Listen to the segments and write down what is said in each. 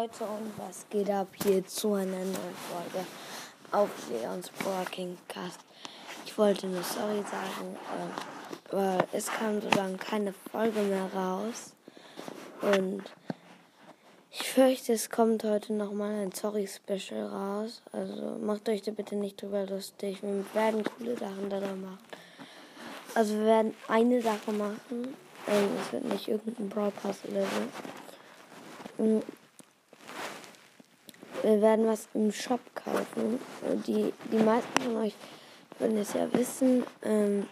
Leute und was geht ab hier zu einer neuen Folge auf Leons Broadcast Cast. Ich wollte nur sorry sagen, äh, weil es kam so lange keine Folge mehr raus und ich fürchte, es kommt heute nochmal ein Sorry-Special raus. Also macht euch da bitte nicht drüber lustig. Wir werden coole Sachen da machen. Also wir werden eine Sache machen. Ähm, es wird nicht irgendein Broadcast oder so. Wir werden was im Shop kaufen. Die, die meisten von euch würden es ja wissen. Ähm,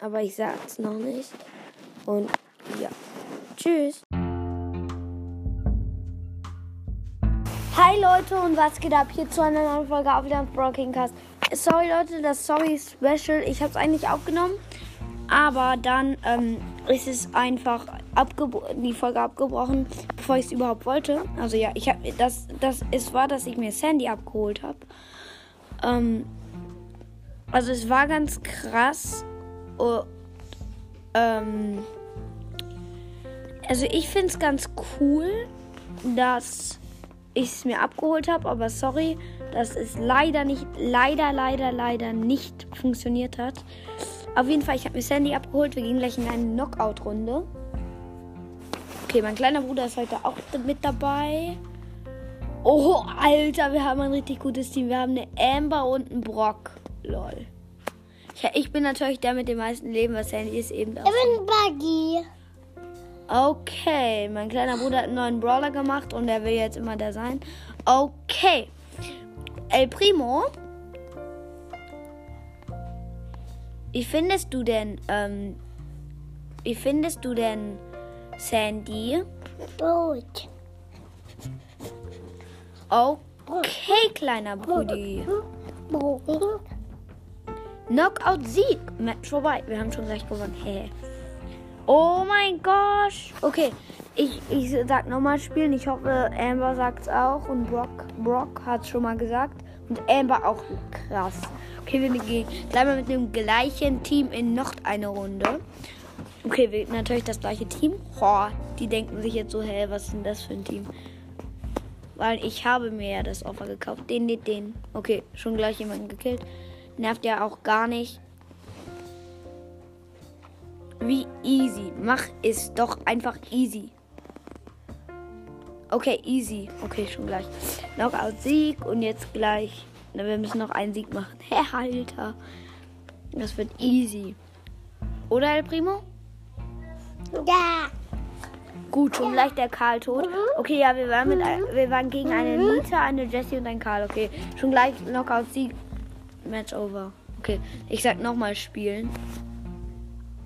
aber ich sag's noch nicht. Und ja. Tschüss. Hi Leute und was geht ab hier zu einer neuen Folge auf Leons Broadcast. Sorry Leute, das Sorry Special. Ich habe es eigentlich aufgenommen, aber dann ähm, ist es einfach die Folge abgebrochen, bevor ich es überhaupt wollte. Also ja, ich habe das das es war, dass ich mir Sandy abgeholt habe. Ähm, also es war ganz krass. Oh, ähm, also ich finde es ganz cool, dass ich es mir abgeholt habe, aber sorry, dass es leider nicht, leider, leider, leider nicht funktioniert hat. Auf jeden Fall, ich habe mir Sandy abgeholt. Wir gehen gleich in eine Knockout-Runde. Okay, mein kleiner Bruder ist heute auch mit dabei. Oh, Alter, wir haben ein richtig gutes Team. Wir haben eine Amber und einen Brock. Lol. Ich, ich bin natürlich der mit dem meisten Leben, was Sandy ist eben auch. Ich bin Buggy. Okay, mein kleiner Bruder hat einen neuen Brawler gemacht und er will jetzt immer der sein. Okay. El Primo. Wie findest du denn, ähm, wie findest du denn Sandy? Gut. Okay, kleiner Brudi. Knockout Sieg. Match vorbei. Wir haben schon gleich gewonnen. Hä? Oh mein Gott. Okay, ich, ich sag nochmal spielen. Ich hoffe, Amber sagt's auch. Und Brock, Brock hat's schon mal gesagt. Und Amber auch krass. Okay, wir gehen gleich mal mit dem gleichen Team in noch eine Runde. Okay, wir natürlich das gleiche Team. Oh, die denken sich jetzt so, hä, was ist denn das für ein Team? Weil ich habe mir ja das Offer gekauft. Den, den, den. Okay, schon gleich jemanden gekillt. Nervt ja auch gar nicht. Wie easy. Mach es doch einfach easy. Okay, easy. Okay, schon gleich. Knockout Sieg und jetzt gleich. Na, wir müssen noch einen Sieg machen. Hä, Alter. Das wird easy. Oder, El Primo? Ja. Gut, schon gleich der Karl tot. Okay, ja, wir waren, mit, wir waren gegen eine Nita, eine Jessie und einen Karl. Okay, schon gleich Knockout Sieg. Match over. Okay, ich sag nochmal spielen.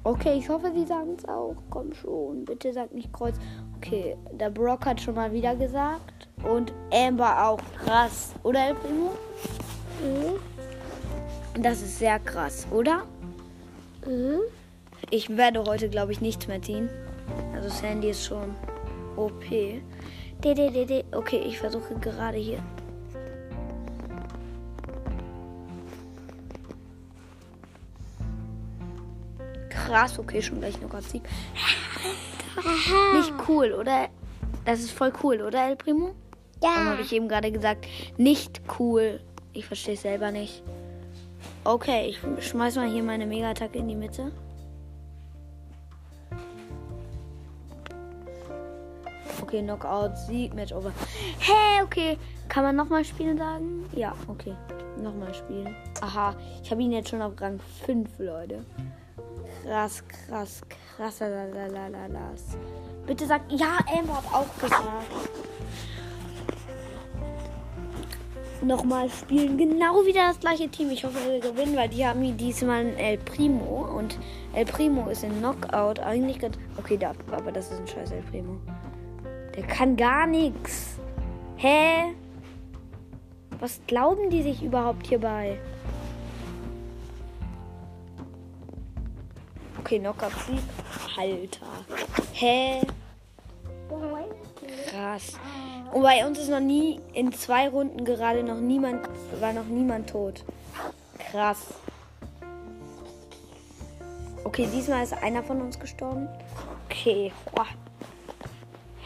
Okay, ich hoffe, sie sagen es auch. Komm schon, bitte sag nicht Kreuz. Okay, der Brock hat schon mal wieder gesagt. Und Amber auch. Krass. Oder, El Primo? Mhm. Das ist sehr krass, oder? Mhm. Ich werde heute, glaube ich, nichts mehr ziehen. Also Sandy ist schon OP. Okay, ich versuche gerade hier. Krass, okay, schon gleich noch Sieg. Nicht cool, oder? Das ist voll cool, oder, El Primo? Ja. habe ich eben gerade gesagt? Nicht cool. Ich verstehe es selber nicht. Okay, ich schmeiß mal hier meine Mega-Attacke in die Mitte. Okay, Knockout, Sieg, Match over. Hä, hey, okay. Kann man nochmal spielen sagen? Ja, okay. Nochmal spielen. Aha, ich habe ihn jetzt schon auf Rang 5, Leute. Krass, krass, krass. Lalalalas. Bitte sagt, ja, Amber hat auch gesagt. Nochmal spielen. Genau wieder das gleiche Team. Ich hoffe, wir gewinnen, weil die haben hier diesmal einen El Primo. Und El Primo ist in Knockout. Eigentlich ganz. Okay, da, aber das ist ein scheiß El Primo. Der kann gar nichts. Hä? Was glauben die sich überhaupt hierbei? Okay, Knockout Sieg. Alter. Hä? Krass. Und bei uns ist noch nie in zwei Runden gerade noch niemand, war noch niemand tot. Krass. Okay, diesmal ist einer von uns gestorben. Okay. Boah.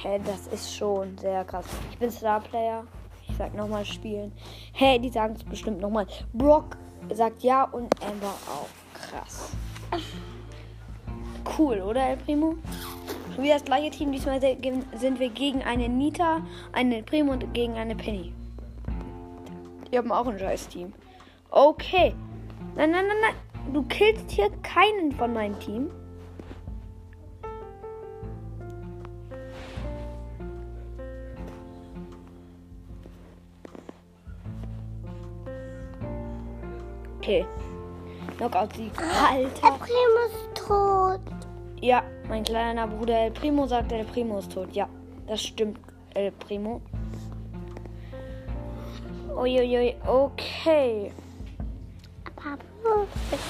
Hä, das ist schon sehr krass. Ich bin Starplayer. Ich sag nochmal spielen. Hä, die sagen es bestimmt nochmal. Brock sagt ja und Amber auch. Krass. Cool, oder, El Primo? Schon wieder das gleiche Team. Diesmal sind wir gegen eine Nita, eine Primo und gegen eine Penny. Die haben auch ein scheiß Team. Okay. Nein, nein, nein, nein. Du killst hier keinen von meinem Team. Okay. Knockout-Sieg. Alter. Der Primo ist tot. Ja, mein kleiner Bruder El Primo sagt, El Primo ist tot. Ja, das stimmt, El Primo. Uiuiui, okay.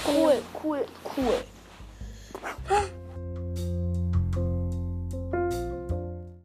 Cool, cool, cool.